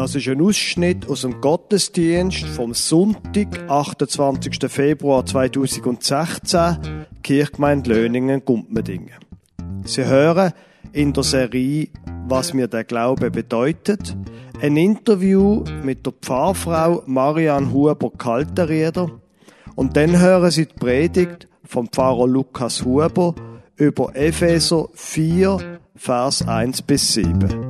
Das ist ein Ausschnitt aus dem Gottesdienst vom Sonntag, 28. Februar 2016, Kirchgemeinde Löningen, Gumpmedingen. Sie hören in der Serie Was mir der Glaube bedeutet, ein Interview mit der Pfarrfrau Marianne Huber-Kalterieder und dann hören Sie die Predigt vom Pfarrer Lukas Huber über Epheser 4, Vers 1 bis 7.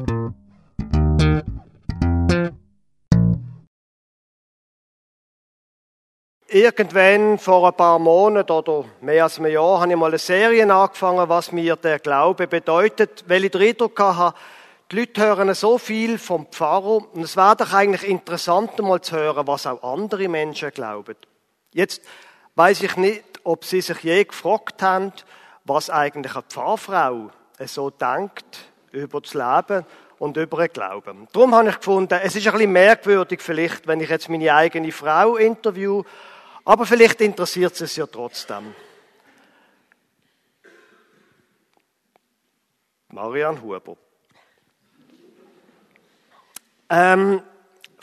Irgendwann vor ein paar Monaten oder mehr als einem Jahr habe ich mal eine Serie angefangen, was mir der Glaube bedeutet, weil ich den Eindruck hatte, die Leute hören so viel vom Pfarrer und es wäre doch eigentlich interessant, mal zu hören, was auch andere Menschen glauben. Jetzt weiß ich nicht, ob Sie sich je gefragt haben, was eigentlich eine Pfarrfrau so denkt über das Leben und über den Glauben. Darum habe ich gefunden, es ist ein bisschen merkwürdig vielleicht, wenn ich jetzt meine eigene Frau interview aber vielleicht interessiert es ja trotzdem. Marian Huber. Ähm,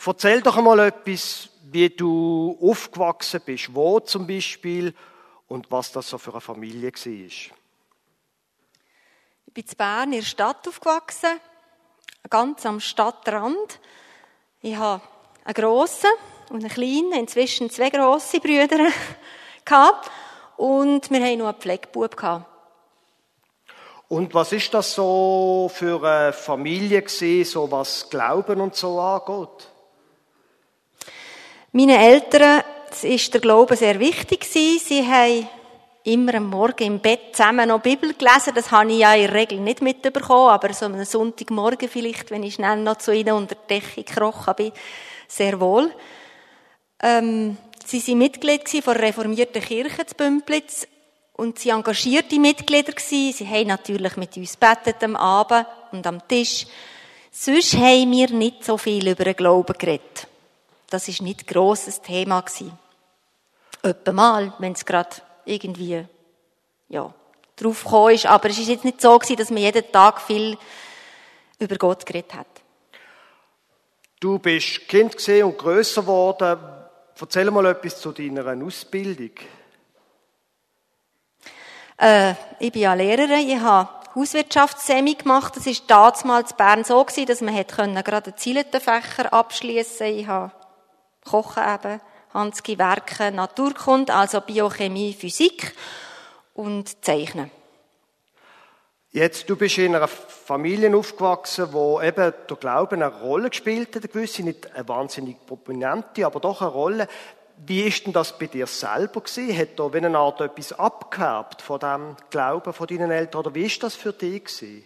erzähl doch einmal etwas, wie du aufgewachsen bist, wo zum Beispiel und was das so für eine Familie war. Ich bin in Bern in der Stadt aufgewachsen, ganz am Stadtrand. Ich habe einen grossen, und einen kleinen, inzwischen zwei grosse Brüder gehabt. Und wir hatten noch einen Pflegebub gehabt. Und was ist das so für eine Familie gewesen, so was Glauben und so angeht? Meinen Eltern ist der Glaube sehr wichtig gewesen. Sie haben immer am Morgen im Bett zusammen noch Bibel gelesen. Das habe ich ja in der Regel nicht mitbekommen, aber so am Sonntagmorgen vielleicht, wenn ich schnell noch zu ihnen unter die Decke gekrochen bin, sehr wohl. Ähm, sie waren Mitglied der reformierten Kirche zu Bümplitz und sie engagierte Mitglieder. Sie haben natürlich mit uns betet am Abend und am Tisch. Sonst haben wir nicht so viel über den Glauben geredet. Das ist nicht grosses Thema gewesen. Etwa mal, wenn es gerade irgendwie, ja, drauf ist. Aber es ist jetzt nicht so dass man jeden Tag viel über Gott geredet hat. Du bist Kind und größer geworden. Erzähl mal etwas zu deiner Ausbildung. Äh, ich bin ja Lehrerin. Ich habe Hauswirtschaftssemi gemacht. Das war damals in Bern so, dass man hätte gerade einen Fächer abschließen Ich habe Kochen eben, Hanski Werke, Naturkunde, also Biochemie, Physik und Zeichnen. Jetzt, du bist in einer Familie aufgewachsen, wo eben der Glaube eine Rolle gespielt hat, eine gewisse, nicht eine wahnsinnig prominente, aber doch eine Rolle. Wie ist denn das bei dir selber gewesen? Hat da wie eine Art etwas abgehabt von dem Glauben von deinen Eltern? Oder wie ist das für dich gewesen?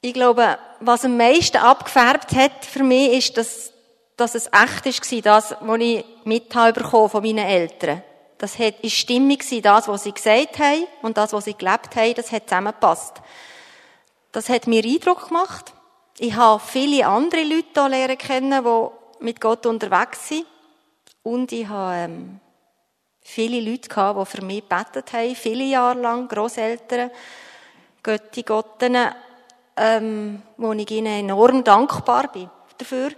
Ich glaube, was am meisten abgefärbt hat für mich, ist, dass, dass es echt war, das, was ich mitbekommen von meinen Eltern. Das stimmig gewesen, das, was sie gesagt haben und das, was sie gelebt haben, das hat zusammengepasst. Das hat mir Eindruck gemacht. Ich habe viele andere Leute hier lernen kennen, die mit Gott unterwegs sind. Und ich habe ähm, viele Leute gehabt, die für mich gebetet haben, viele Jahre lang, Großeltern, Götti, Gotten, ähm, wo ich ihnen enorm dankbar bin dafür.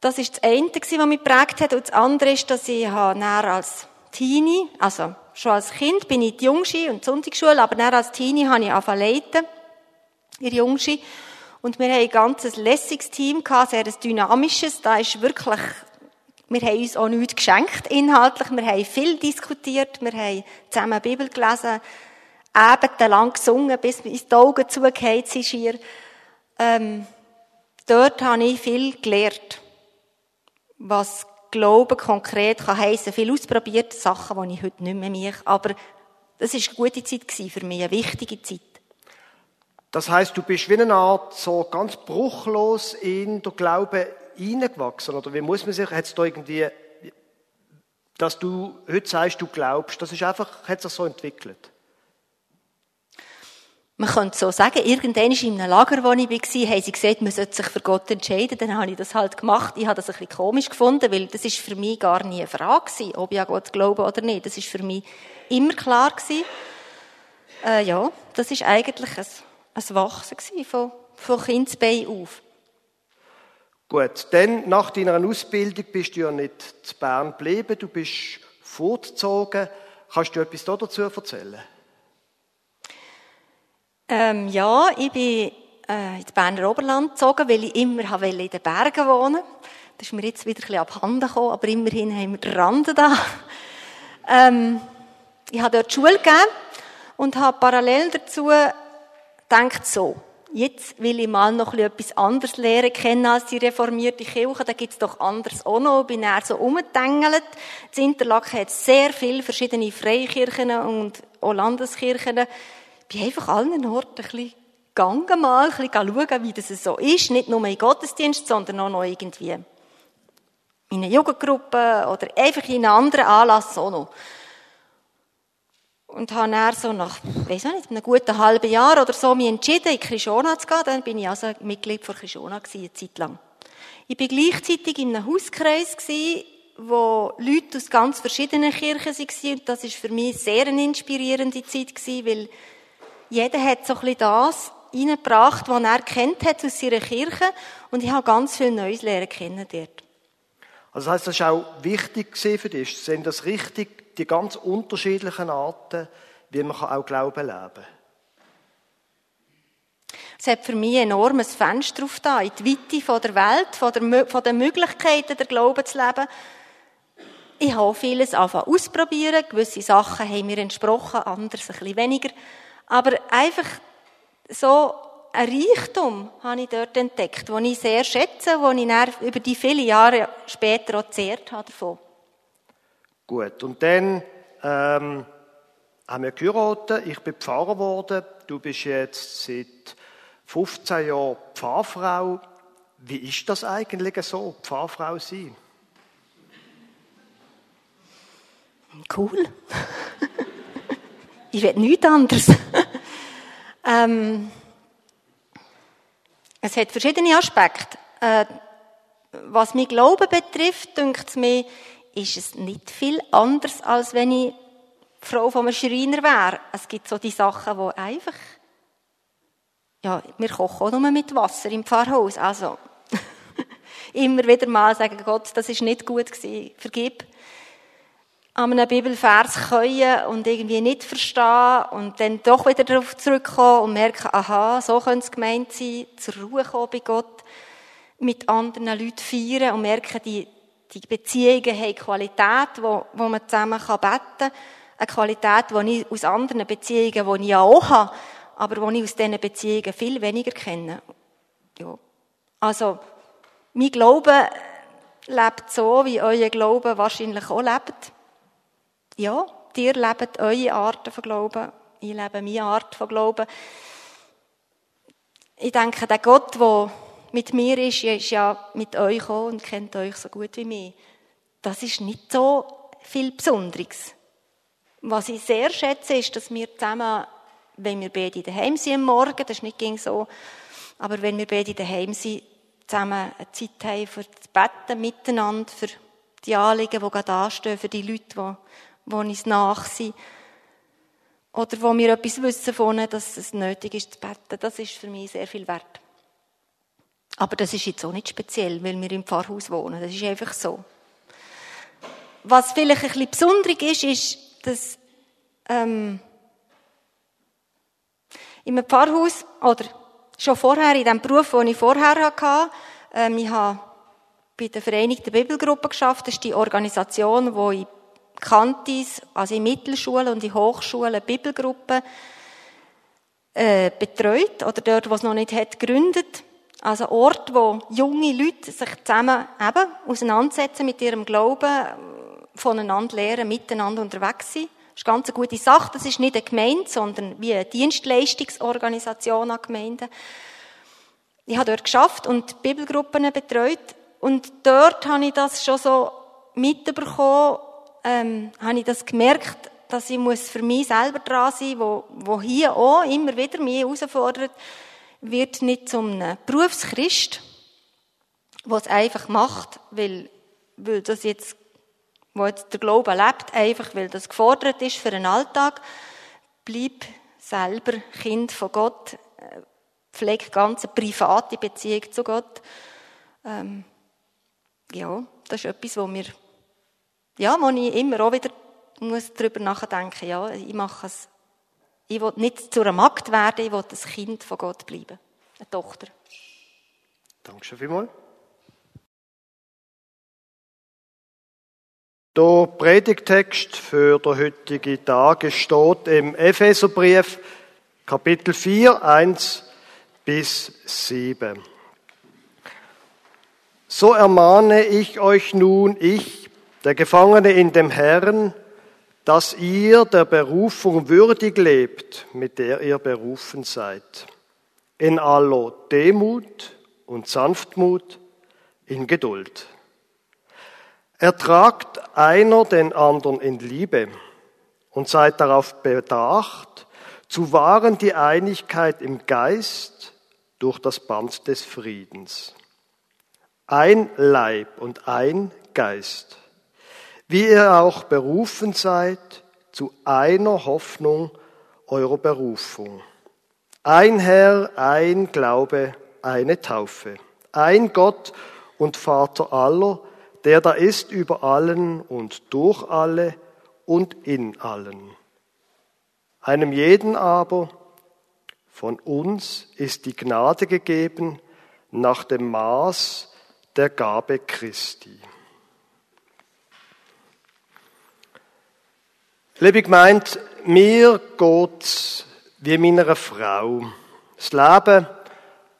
Das ist das eine, was mich geprägt hat. Und das andere ist, dass ich als Teenie, also schon als Kind bin ich die Jungschi und die Sonntagsschule, aber dann als Teenie habe ich angefangen in Jungschi. Und wir haben ein ganzes lässiges Team sehr ein dynamisches. Da ist wirklich, wir haben uns auch nichts geschenkt inhaltlich. Wir haben viel diskutiert, wir haben zusammen Bibel gelesen, abendelang gesungen, bis uns die Augen zugefallen sind. Ähm, dort habe ich viel gelernt, was Glauben konkret kann heissen, viel ausprobiert, Sachen, die ich heute nicht mehr mache. Aber das war eine gute Zeit für mich, eine wichtige Zeit. Das heißt, du bist wie eine Art so ganz bruchlos in den Glauben hineingewachsen, oder wie muss man sich, hat es da irgendwie, dass du heute sagst, du glaubst, das ist einfach, hat sich so entwickelt? Man könnte so sagen, irgendwann in einem Lager, wo ich war, haben sie gesagt, man sollte sich für Gott entscheiden. Dann habe ich das halt gemacht. Ich habe das ein bisschen komisch gefunden, weil das ist für mich gar nie eine Frage gewesen, ob ich an Gott glaube oder nicht. Das ist für mich immer klar gewesen. Äh, ja, das ist eigentlich ein, ein Wachsen von, von Kindsbein auf. Gut, dann nach deiner Ausbildung bist du ja nicht zu Bern geblieben, du bist fortgezogen. Kannst du etwas dazu erzählen? Ähm, ja, ich bin äh, ins Berner Oberland gezogen, weil ich immer in den Bergen wohnen Das ist mir jetzt wieder ein bisschen abhanden gekommen, aber immerhin haben wir den Rand da. Ähm, ich habe dort Schule gegeben und habe parallel dazu gedacht, so, jetzt will ich mal noch etwas anderes lernen kennen als die reformierte Kirche. Da gibt's doch anderes auch noch. Ich bin eher so umgetängelt. Das Interlaken hat sehr viele verschiedene Freikirchen und auch Landeskirchen. Bin einfach allen Orten ein bisschen gegangen mal, ein bisschen schauen, wie das so ist. Nicht nur im Gottesdienst, sondern auch noch irgendwie in einer Jugendgruppe oder einfach in einem anderen Anlass auch noch. Und habe dann so nach, weiß nicht, einem guten halben Jahr oder so mich entschieden, in Krishona zu gehen. Dann bin ich also Mitglied von Krishona gewesen, eine Zeit lang. Ich bin gleichzeitig in einem Hauskreis gewesen, wo Leute aus ganz verschiedenen Kirchen waren. Und das ist für mich sehr eine inspirierende Zeit gewesen, weil jeder hat so ein bisschen das reingebracht, was er kennt hat aus seiner Kirche. Und ich habe ganz viel Neues lernen kennen dort. Also das heisst, das war auch wichtig für dich. Sind das richtig die ganz unterschiedlichen Arten, wie man auch Glauben leben kann. Es hat für mich ein enormes Fenster auf da, in die Weite von der Welt, von, der, von den Möglichkeiten, der Glauben zu leben. Ich habe vieles anfangen ausprobieren. Gewisse Sachen haben mir entsprochen, anderes ein bisschen weniger. Aber einfach so ein Reichtum habe ich dort entdeckt, den ich sehr schätze, den ich dann über die vielen Jahre später auch zehrt habe davon. Gut, und dann ähm, haben wir geheiratet, ich bin Pfarrer geworden, du bist jetzt seit 15 Jahren Pfarrfrau. Wie ist das eigentlich so, Pfarrfrau sein? Cool. Ich will nichts anderes. ähm, es hat verschiedene Aspekte. Äh, was mein Glauben betrifft, denkt es mir, ist es nicht viel anders, als wenn ich Frau von einem Schreiner wäre. Es gibt so die Sachen, die einfach, ja, wir kochen auch nur mit Wasser im Pfarrhaus, also, immer wieder mal sagen, Gott, das ist nicht gut gewesen, vergib. An einem Bibelvers können und irgendwie nicht verstehen und dann doch wieder darauf zurückkommen und merken, aha, so könnte es gemeint sein, zur Ruhe kommen bei Gott, mit anderen Leuten feiern und merken, die, die Beziehungen haben Qualität, wo, wo man zusammen beten kann. Eine Qualität, die ich aus anderen Beziehungen, die ich ja auch habe, aber die ich aus diesen Beziehungen viel weniger kenne. Ja. Also, mein Glaube lebt so, wie euer Glaube wahrscheinlich auch lebt. Ja, ihr lebt eure Arten von Glauben, ich lebe meine Art von Glauben. Ich denke, der Gott, der mit mir ist, ist ja mit euch gekommen und kennt euch so gut wie mich. Das ist nicht so viel Besonderes. Was ich sehr schätze, ist, dass wir zusammen, wenn wir beide daheim sind am Morgen, das ist nicht so, aber wenn wir beide daheim sind, zusammen eine Zeit haben für das Betten miteinander, für die Anliegen, die gerade anstehen, für die Leute, die, die uns nach sind. Oder wo wir etwas wissen von ihnen, dass es nötig ist zu beten. Das ist für mich sehr viel wert. Aber das ist jetzt auch nicht speziell, weil wir im Pfarrhaus wohnen. Das ist einfach so. Was vielleicht ein bisschen besonderig ist, ist, dass ähm, in einem Pfarrhaus, oder schon vorher, in dem Beruf, den ich vorher hatte, ähm, ich habe bei der Vereinigten Bibelgruppe geschafft. Das ist die Organisation, wo in Kantis, also in Mittelschulen und in Hochschulen Bibelgruppen äh, betreut oder dort, wo es noch nicht hat, gegründet. Also Ort, wo junge Leute sich zusammen eben auseinandersetzen mit ihrem Glauben, voneinander lernen, miteinander unterwegs sind. Das ist eine ganz gute Sache. Das ist nicht eine Gemeinde, sondern wie eine Dienstleistungsorganisation an Gemeinden. Ich habe dort geschafft und Bibelgruppen betreut. Und dort habe ich das schon so mitbekommen, ähm, habe ich das gemerkt, dass ich muss für mich selber dran sein, wo, wo hier auch immer wieder mich herausfordert, wird nicht zum Berufschrist, der es einfach macht, weil, weil das jetzt, wo jetzt der Glaube lebt, einfach weil das gefordert ist für den Alltag. Bleib selber Kind von Gott. pflege ganz eine private Beziehung zu Gott. Ähm, ja, das ist etwas, wo mir, ja, wo ich immer auch wieder muss darüber nachdenken. Ja, ich mache es. Ich will nicht zu einer Magd werden, ich will ein Kind von Gott bleiben, eine Tochter. Dankeschön vielmals. Der Predigtext für den heutigen Tag steht im Epheserbrief Kapitel 4, 1 bis 7. So ermahne ich euch nun, ich, der Gefangene in dem Herrn, dass ihr der Berufung würdig lebt, mit der ihr berufen seid. In aller Demut und Sanftmut, in Geduld Ertragt einer den anderen in Liebe und seid darauf bedacht, zu wahren die Einigkeit im Geist durch das Band des Friedens. Ein Leib und ein Geist, wie ihr auch berufen seid zu einer Hoffnung eurer Berufung. Ein Herr, ein Glaube, eine Taufe. Ein Gott und Vater aller, der da ist über allen und durch alle und in allen. Einem jeden aber von uns ist die Gnade gegeben nach dem Maß der Gabe Christi. Liebe gemeint, mir geht's wie meiner Frau. Das Leben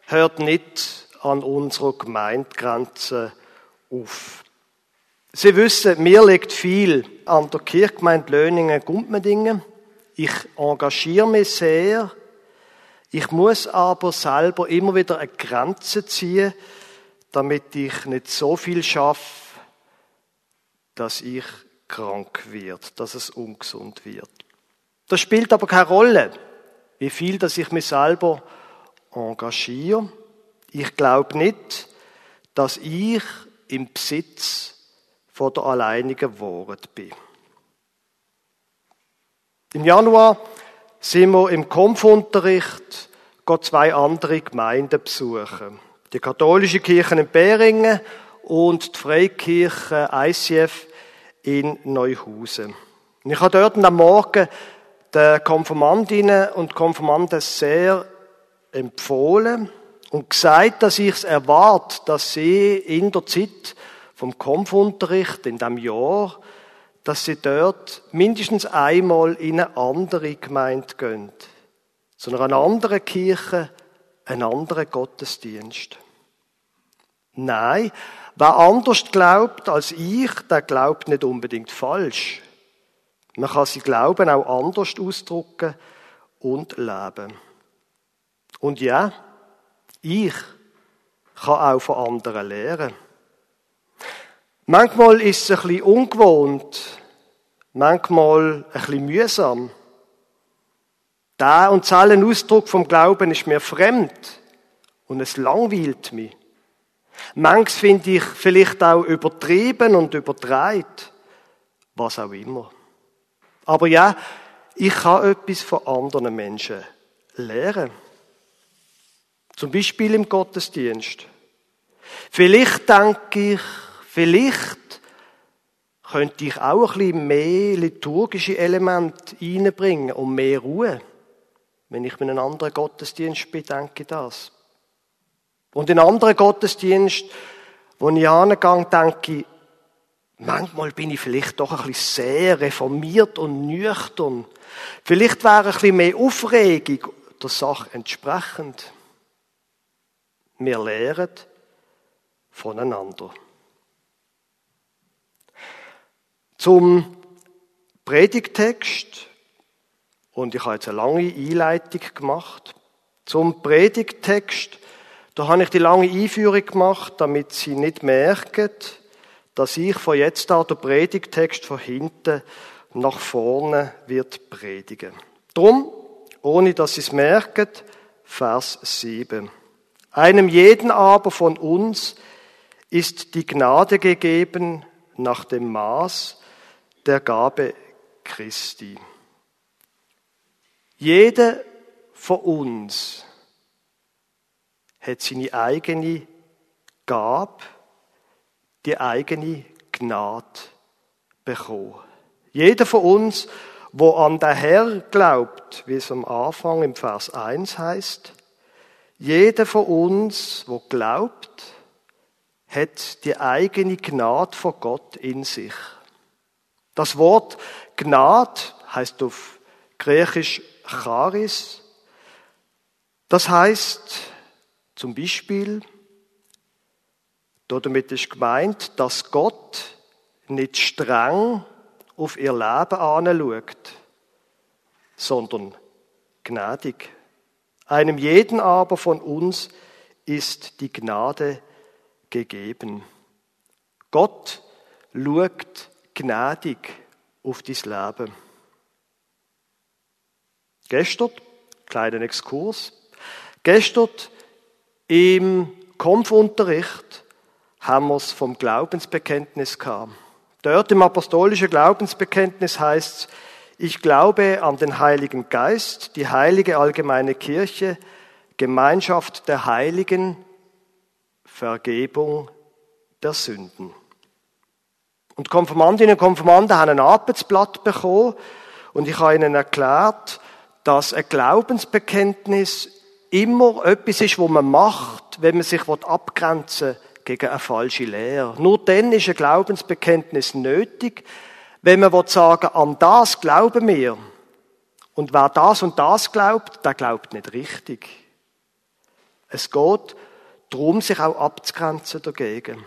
hört nicht an unserer Gemeindegrenze auf. Sie wissen, mir liegt viel an der Kirchgemeinde Löningen Gumpmendingen. Ich engagiere mich sehr. Ich muss aber selber immer wieder eine Grenze ziehen, damit ich nicht so viel schaffe, dass ich krank wird, dass es ungesund wird. Das spielt aber keine Rolle, wie viel, dass ich mich selber engagiere. Ich glaube nicht, dass ich im Besitz von der alleinigen Wahrheit bin. Im Januar sind wir im Kampfunterricht zwei andere Gemeinden besuchen. Die katholische Kirche in Beringen und die Freikirche ICF in Neuhausen. Ich habe dort am Morgen den Konfirmandinnen und Konfirmanden sehr empfohlen und gesagt, dass ich es erwarte, dass sie in der Zeit vom Kampfunterricht in dem Jahr, dass sie dort mindestens einmal in eine andere Gemeinde gehen. Zu einer anderen Kirche, einen anderen Gottesdienst. Nein, wer anders glaubt als ich, der glaubt nicht unbedingt falsch. Man kann sie Glauben auch anders ausdrücken und leben. Und ja, ich kann auch von anderen lernen. Manchmal ist es ein bisschen ungewohnt, manchmal ein bisschen mühsam. Der und zahlen Ausdruck vom Glauben ist mir fremd und es langweilt mich. Manches finde ich vielleicht auch übertrieben und übertreibt, was auch immer. Aber ja, ich kann etwas von anderen Menschen lernen. Zum Beispiel im Gottesdienst. Vielleicht denke ich, Vielleicht könnte ich auch ein bisschen mehr liturgische Elemente reinbringen und mehr Ruhe. Wenn ich mit einem anderen Gottesdienst bedenke das. Und in anderen Gottesdienst, wo ich angehe, denke ich, manchmal bin ich vielleicht doch ein bisschen sehr reformiert und nüchtern. Vielleicht wäre ein bisschen mehr Aufregung der Sache entsprechend. Wir lehren voneinander. Zum Predigtext, und ich habe jetzt eine lange Einleitung gemacht, zum Predigtext, da habe ich die lange Einführung gemacht, damit Sie nicht merken, dass ich von jetzt an den Predigtext von hinten nach vorne wird predigen. Drum, ohne dass Sie es merken, Vers 7. Einem jeden aber von uns ist die Gnade gegeben nach dem Maß der Gabe Christi. Jede von uns hat seine eigene Gabe, die eigene Gnade bekommen. Jeder von uns, wo an der Herr glaubt, wie es am Anfang im Vers 1 heißt, jeder von uns, wo glaubt, hat die eigene Gnade von Gott in sich. Das Wort Gnade heißt auf Griechisch Charis. Das heißt zum Beispiel, damit ist gemeint, dass Gott nicht streng auf ihr Leben anschaut, sondern gnädig. Einem jeden aber von uns ist die Gnade gegeben. Gott schaut gnädig auf dein Leben. Gestern, kleinen Exkurs, gestern im Kampfunterricht haben wir es vom Glaubensbekenntnis gehabt. Dort im apostolischen Glaubensbekenntnis heißt es, ich glaube an den Heiligen Geist, die heilige allgemeine Kirche, Gemeinschaft der Heiligen, Vergebung der Sünden. Und Konfirmandinnen und Konfirmanden haben ein Arbeitsblatt bekommen und ich habe ihnen erklärt, dass ein Glaubensbekenntnis immer etwas ist, was man macht, wenn man sich abgrenzen will gegen eine falsche Lehre. Nur dann ist ein Glaubensbekenntnis nötig, wenn man sagen an das glauben wir. Und wer das und das glaubt, der glaubt nicht richtig. Es geht darum, sich auch abzugrenzen dagegen.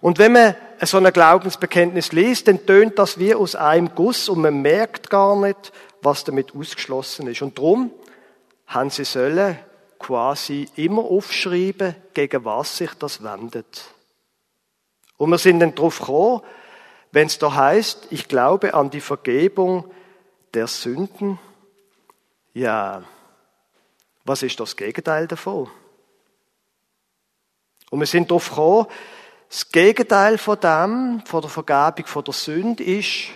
Und wenn man so ein Glaubensbekenntnis liest, dann tönt das wie aus einem Guss und man merkt gar nicht, was damit ausgeschlossen ist. Und darum haben sie sollen quasi immer aufschreiben, gegen was sich das wendet. Und wir sind dann darauf gekommen, wenn es da heißt, ich glaube an die Vergebung der Sünden. Ja, was ist das Gegenteil davon? Und wir sind darauf gekommen, das Gegenteil von dem, von der Vergebung von der Sünde ist,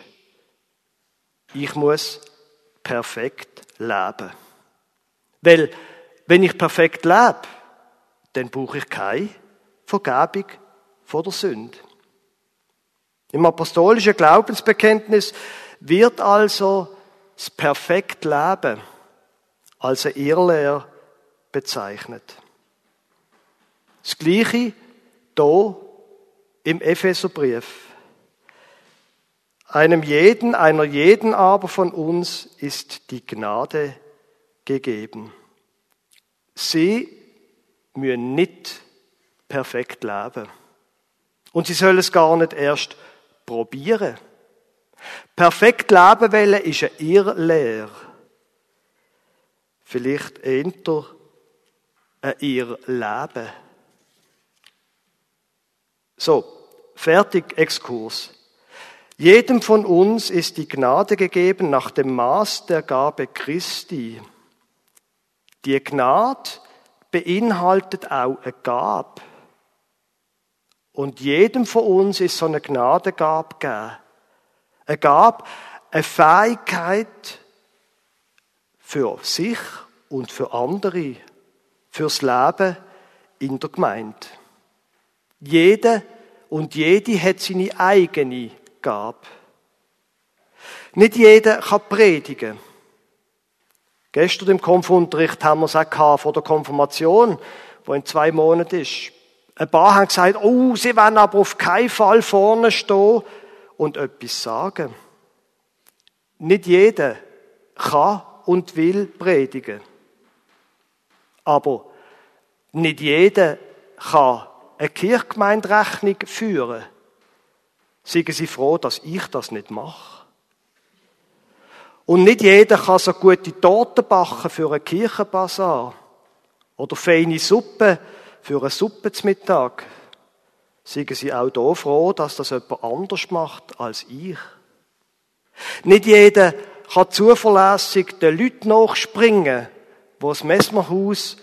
ich muss perfekt leben. Weil, wenn ich perfekt lebe, dann brauche ich keine Vergebung von der Sünde. Im apostolischen Glaubensbekenntnis wird also das perfekte Leben als eine Irrlehre bezeichnet. Das Gleiche hier im Epheserbrief. Einem jeden, einer jeden aber von uns ist die Gnade gegeben. Sie müssen nicht perfekt leben. Und sie sollen es gar nicht erst probieren. Perfekt leben wollen ist eine Irrlehre. Vielleicht eher ein Irrleben. So, fertig Exkurs. Jedem von uns ist die Gnade gegeben nach dem Maß der Gabe Christi. Die Gnade beinhaltet auch eine Gabe. Und jedem von uns ist so eine Gnadengabe gegeben. Eine Gabe, eine Fähigkeit für sich und für andere, fürs Leben in der Gemeinde. Jeder und jede hat seine eigene Gabe. Nicht jeder kann predigen. Gestern im Konfunterricht haben wir es auch vor der Konfirmation, wo in zwei Monaten ist. Ein paar haben gesagt, oh, sie werden aber auf keinen Fall vorne stehen und etwas sagen. Nicht jeder kann und will predigen. Aber nicht jeder kann eine Kirchgemeinderechnung führen. Seien Sie froh, dass ich das nicht mache. Und nicht jeder kann so gute Torten backen für einen Kirchenbasar. Oder feine Suppe für eine Suppe zum Mittag. Seien Sie auch da froh, dass das jemand anders macht als ich. Nicht jeder kann zuverlässig den Leuten nachspringen, die das Messmerhaus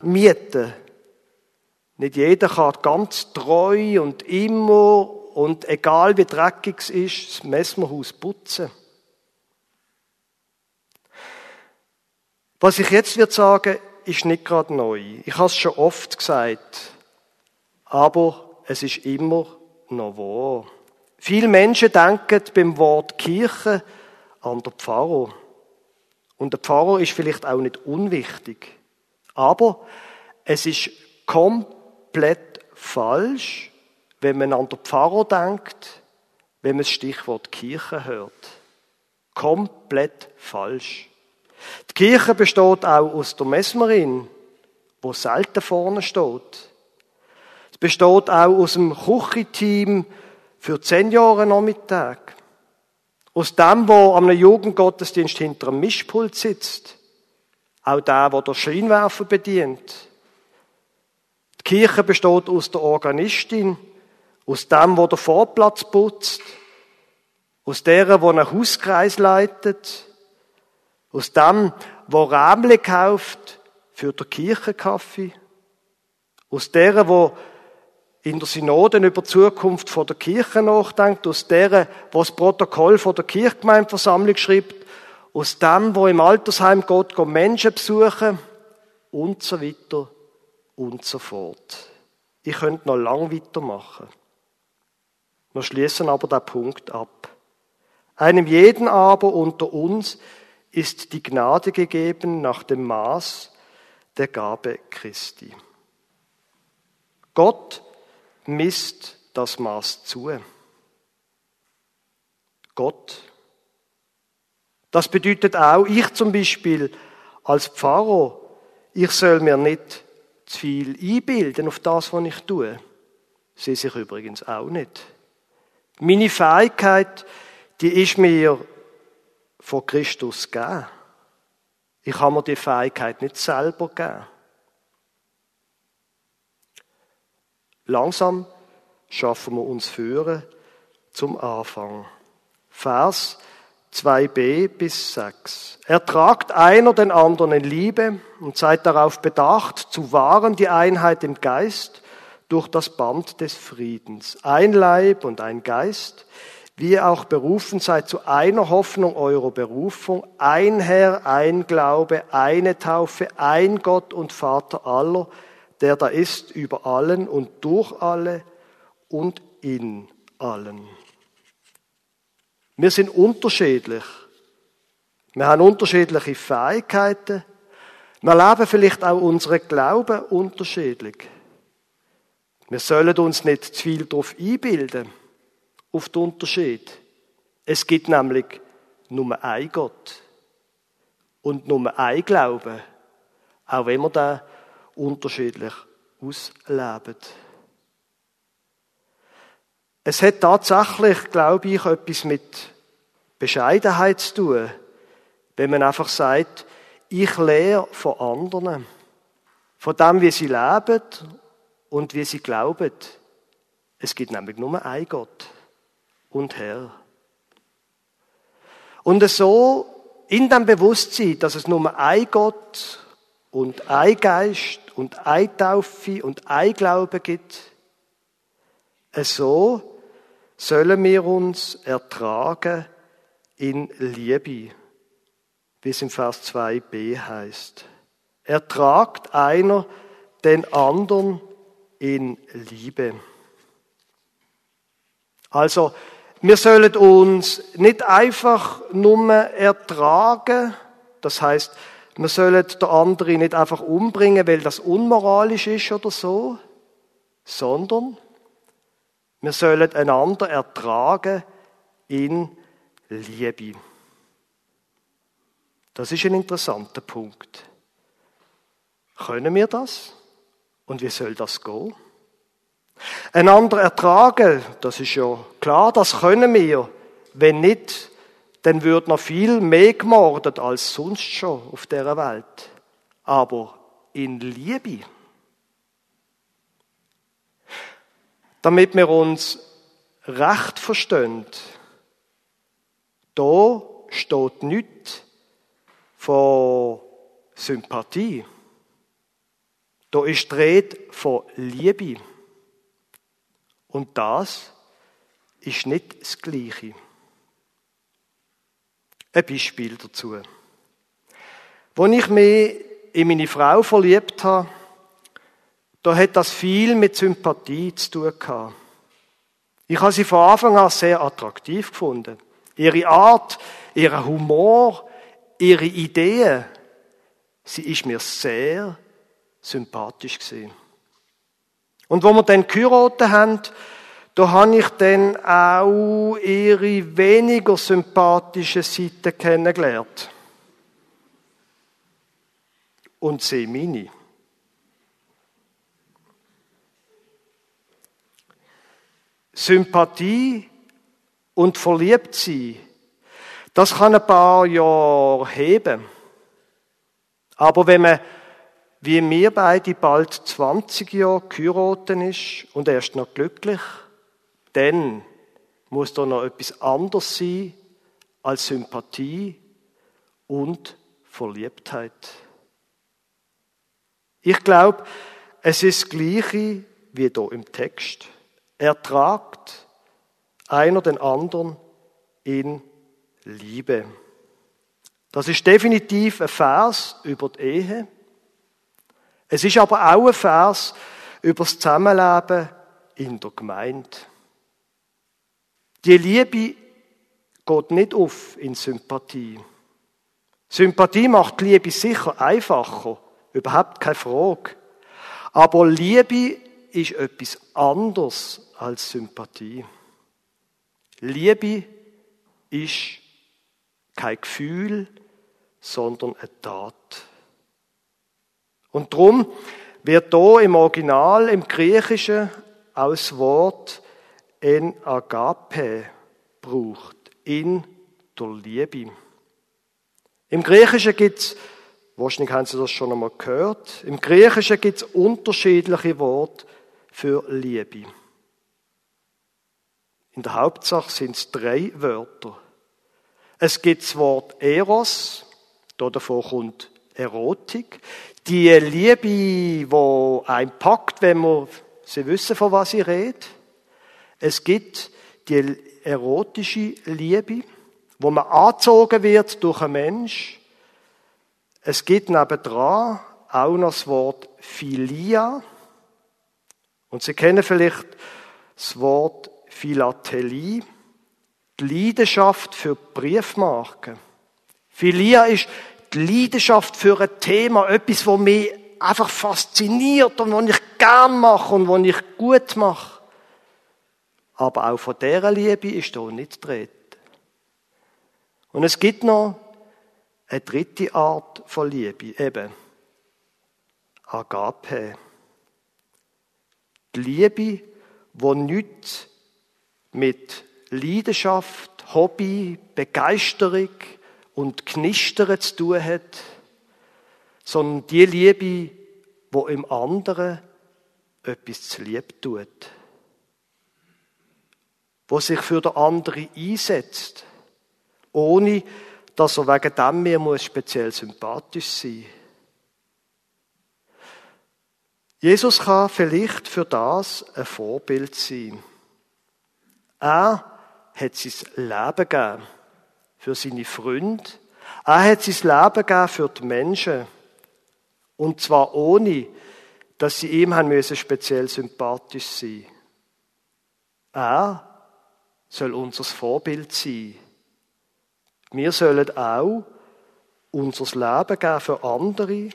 mieten. Nicht jeder kann ganz treu und immer und egal wie dreckig es ist, das Messmerhaus putzen. Was ich jetzt wird sagen, ist nicht gerade neu. Ich habe es schon oft gesagt. Aber es ist immer noch wahr. Viele Menschen denken beim Wort Kirche an den Pfarrer. Und der Pfarrer ist vielleicht auch nicht unwichtig. Aber es ist komplett falsch, wenn man an den Pfarrer denkt, wenn man das Stichwort Kirche hört. Komplett falsch. Die Kirche besteht auch aus der Mesmerin, wo selten vorne steht. Es besteht auch aus dem Küchenteam für zehn Jahre Nachmittag. Aus dem, wo am Jugendgottesdienst hinter einem Mischpult sitzt. Auch der, wo der Scheinwerfer bedient. Die Kirche besteht aus der Organistin, aus dem, wo der Vorplatz putzt, aus der, wo einen Hauskreis leitet, aus dem, wo Rämle kauft für den Kirchenkaffee, aus der, wo in der Synode über die Zukunft von der Kirche nachdenkt, aus der, wo das Protokoll von der Kirchgemeindeversammlung schreibt, aus dem, wo im Altersheim Gott Menschen besuchen und so weiter und so fort. Ich könnte noch lang weitermachen. Wir schließen aber den Punkt ab. Einem jeden aber unter uns ist die Gnade gegeben nach dem Maß der Gabe Christi. Gott misst das Maß zu. Gott. Das bedeutet auch, ich zum Beispiel als Pfarrer, ich soll mir nicht zu viel einbilden auf das, was ich tue. Sie sich übrigens auch nicht. Meine Fähigkeit, die ist mir von Christus gegeben. Ich habe mir die Fähigkeit nicht selber gegeben. Langsam schaffen wir uns führen zum Anfang. Vers 2b bis 6. Ertragt einer den anderen in Liebe und seid darauf bedacht, zu wahren die Einheit im Geist durch das Band des Friedens. Ein Leib und ein Geist, wie ihr auch berufen seid zu einer Hoffnung eurer Berufung, ein Herr, ein Glaube, eine Taufe, ein Gott und Vater aller, der da ist über allen und durch alle und in allen. Wir sind unterschiedlich. Wir haben unterschiedliche Fähigkeiten. Wir leben vielleicht auch unsere Glauben unterschiedlich. Wir sollen uns nicht zu viel darauf einbilden, auf den Unterschied. Es gibt nämlich nur ein Gott und nur ein Glaube, auch wenn wir da unterschiedlich ausleben. Es hat tatsächlich, glaube ich, etwas mit Bescheidenheit zu tun, wenn man einfach sagt, ich lehre von anderen, von dem, wie sie leben und wie sie glauben. Es gibt nämlich nur einen Gott und Herr. Und so in dem Bewusstsein, dass es nur ein Gott und ein Geist und ein Taufe und ein Glaube gibt, so sollen wir uns ertragen in Liebe, wie es im Vers 2b heißt. Ertragt einer den anderen in Liebe. Also, wir sollen uns nicht einfach nur ertragen, das heißt, wir sollen den anderen nicht einfach umbringen, weil das unmoralisch ist oder so, sondern wir sollen einander ertragen in Liebe. Das ist ein interessanter Punkt. Können wir das? Und wie soll das gehen? Einander ertragen, das ist ja klar, das können wir. Wenn nicht, dann wird noch viel mehr gemordet als sonst schon auf der Welt. Aber in Liebe. Damit wir uns recht verstehen, da steht nichts von Sympathie. Da ist die Rede von Liebe. Und das ist nicht das Gleiche. Ein Beispiel dazu. Als ich mich in meine Frau verliebt habe, da hat das viel mit Sympathie zu tun gehabt. Ich habe sie von Anfang an sehr attraktiv gefunden. Ihre Art, ihr Humor, ihre Ideen, sie ist mir sehr sympathisch gewesen. Und wo wir dann geheiratet haben, da habe ich dann auch ihre weniger sympathische Seite kennengelernt. Und sie meine. Sympathie und verliebt sein, das kann ein paar Jahre heben. Aber wenn man, wie wir beide, bald 20 Jahre geheiratet ist und erst noch glücklich, dann muss da noch etwas anderes sein als Sympathie und Verliebtheit. Ich glaube, es ist das Gleiche wie hier im Text. Er tragt einer den anderen in Liebe. Das ist definitiv ein Vers über die Ehe. Es ist aber auch ein Vers über das Zusammenleben in der Gemeinde. Die Liebe geht nicht auf in Sympathie. Sympathie macht die Liebe sicher einfacher, überhaupt keine Frage. Aber Liebe ist etwas anderes als Sympathie. Liebe ist kein Gefühl, sondern eine Tat. Und darum wird hier im Original, im Griechischen, auch das Wort en agape braucht, in der Liebe. Im Griechischen gibt es, wahrscheinlich haben Sie das schon einmal gehört, im Griechischen gibt es unterschiedliche Worte für Liebe. In der Hauptsache sind es drei Wörter. Es gibt das Wort Eros, da davor kommt Erotik. Die Liebe, die ein packt, wenn man sie wissen, von was sie redet. Es gibt die erotische Liebe, wo man angezogen wird durch einen Mensch. Es gibt nebendran auch noch das Wort Philia. Und Sie kennen vielleicht das Wort Philatelie, die Leidenschaft für Briefmarken. Philia ist die Leidenschaft für ein Thema, etwas, was mich einfach fasziniert und was ich gern mache und was ich gut mache. Aber auch von dieser Liebe ist hier nicht die Und es gibt noch eine dritte Art von Liebe, eben Agape. Die Liebe, die nichts mit Leidenschaft, Hobby, Begeisterung und Knistern zu tun hat, sondern die Liebe, wo im anderen etwas zu lieb tut. Wo sich für den anderen einsetzt, ohne dass er wegen dem mir muss speziell sympathisch sein. Jesus kann vielleicht für das ein Vorbild sein. Er hat sein Leben gegeben für seine Freunde. Er hat sein Leben gegeben für die Menschen. Und zwar ohne, dass sie ihm haben müssen speziell sympathisch sein. Er soll unser Vorbild sein. Wir sollen auch unser Leben geben für andere.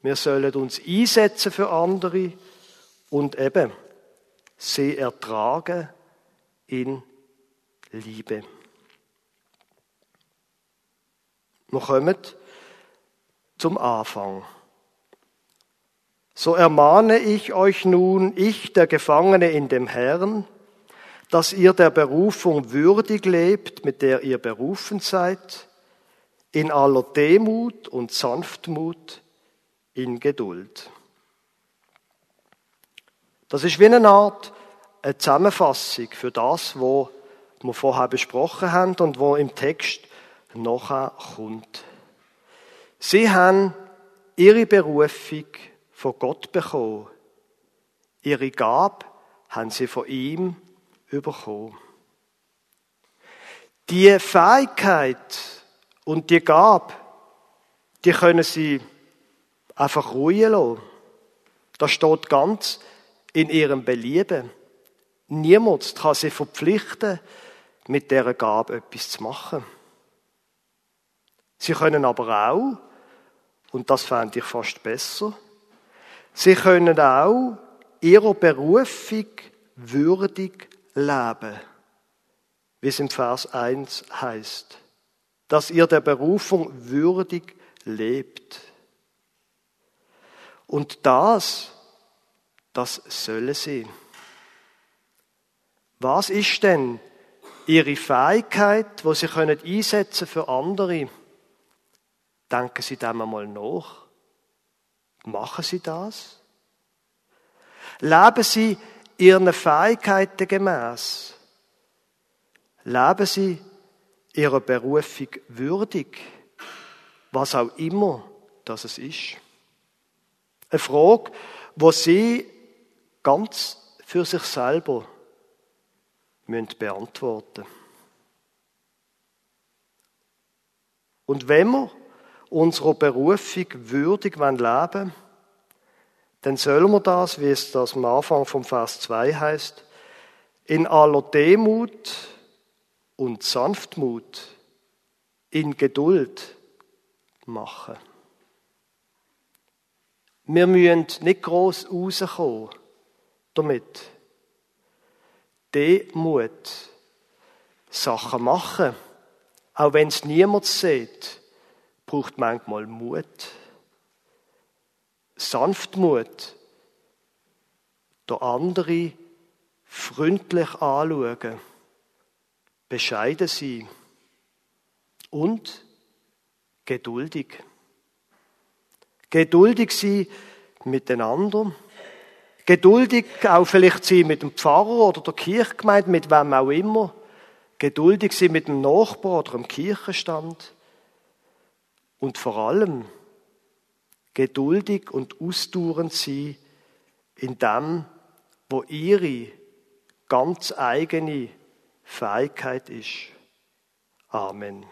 Wir sollen uns einsetzen für andere und eben sie ertragen in Liebe. Wir kommen zum Anfang. So ermahne ich euch nun, ich, der Gefangene in dem Herrn, dass ihr der Berufung würdig lebt, mit der ihr berufen seid, in aller Demut und Sanftmut, in Geduld. Das ist wie eine Art eine Zusammenfassung für das, was wir vorher besprochen haben und wo im Text nachher kommt. Sie haben ihre Berufung von Gott bekommen. Ihre Gabe haben sie von ihm bekommen. Die Fähigkeit und die Gabe, die können sie einfach ruhen lassen. Das steht ganz in ihrem Belieben. Niemand kann sie verpflichten, mit dieser Gabe etwas zu machen. Sie können aber auch, und das fände ich fast besser, sie können auch ihrer Berufung würdig leben, wie es im Vers 1 heißt, dass ihr der Berufung würdig lebt. Und das, das sollen sie. Was ist denn ihre Fähigkeit, wo sie können einsetzen für andere? Denken Sie dem einmal nach. Machen Sie das? Leben Sie Ihren Fähigkeiten gemäß? Leben Sie Ihrer Berufung würdig? Was auch immer das ist. Eine Frage, wo Sie ganz für sich selber müssen beantworten Und wenn wir unserer Berufung würdig leben wollen, dann sollen wir das, wie es das am Anfang vom Vers 2 heißt, in aller Demut und Sanftmut, in Geduld machen. Wir müssen nicht gross rauskommen damit. Demut. Sachen machen. Auch wenn es niemand sieht, braucht manchmal Mut. Sanftmut. Der andere freundlich anschauen. Bescheiden sein. Und geduldig. Geduldig sein mit den anderen. Geduldig auch vielleicht sein mit dem Pfarrer oder der Kirchgemeinde, mit wem auch immer. Geduldig sein mit dem Nachbar oder dem Kirchenstand. Und vor allem geduldig und ausdauernd sein in dem, wo ihre ganz eigene Fähigkeit ist. Amen.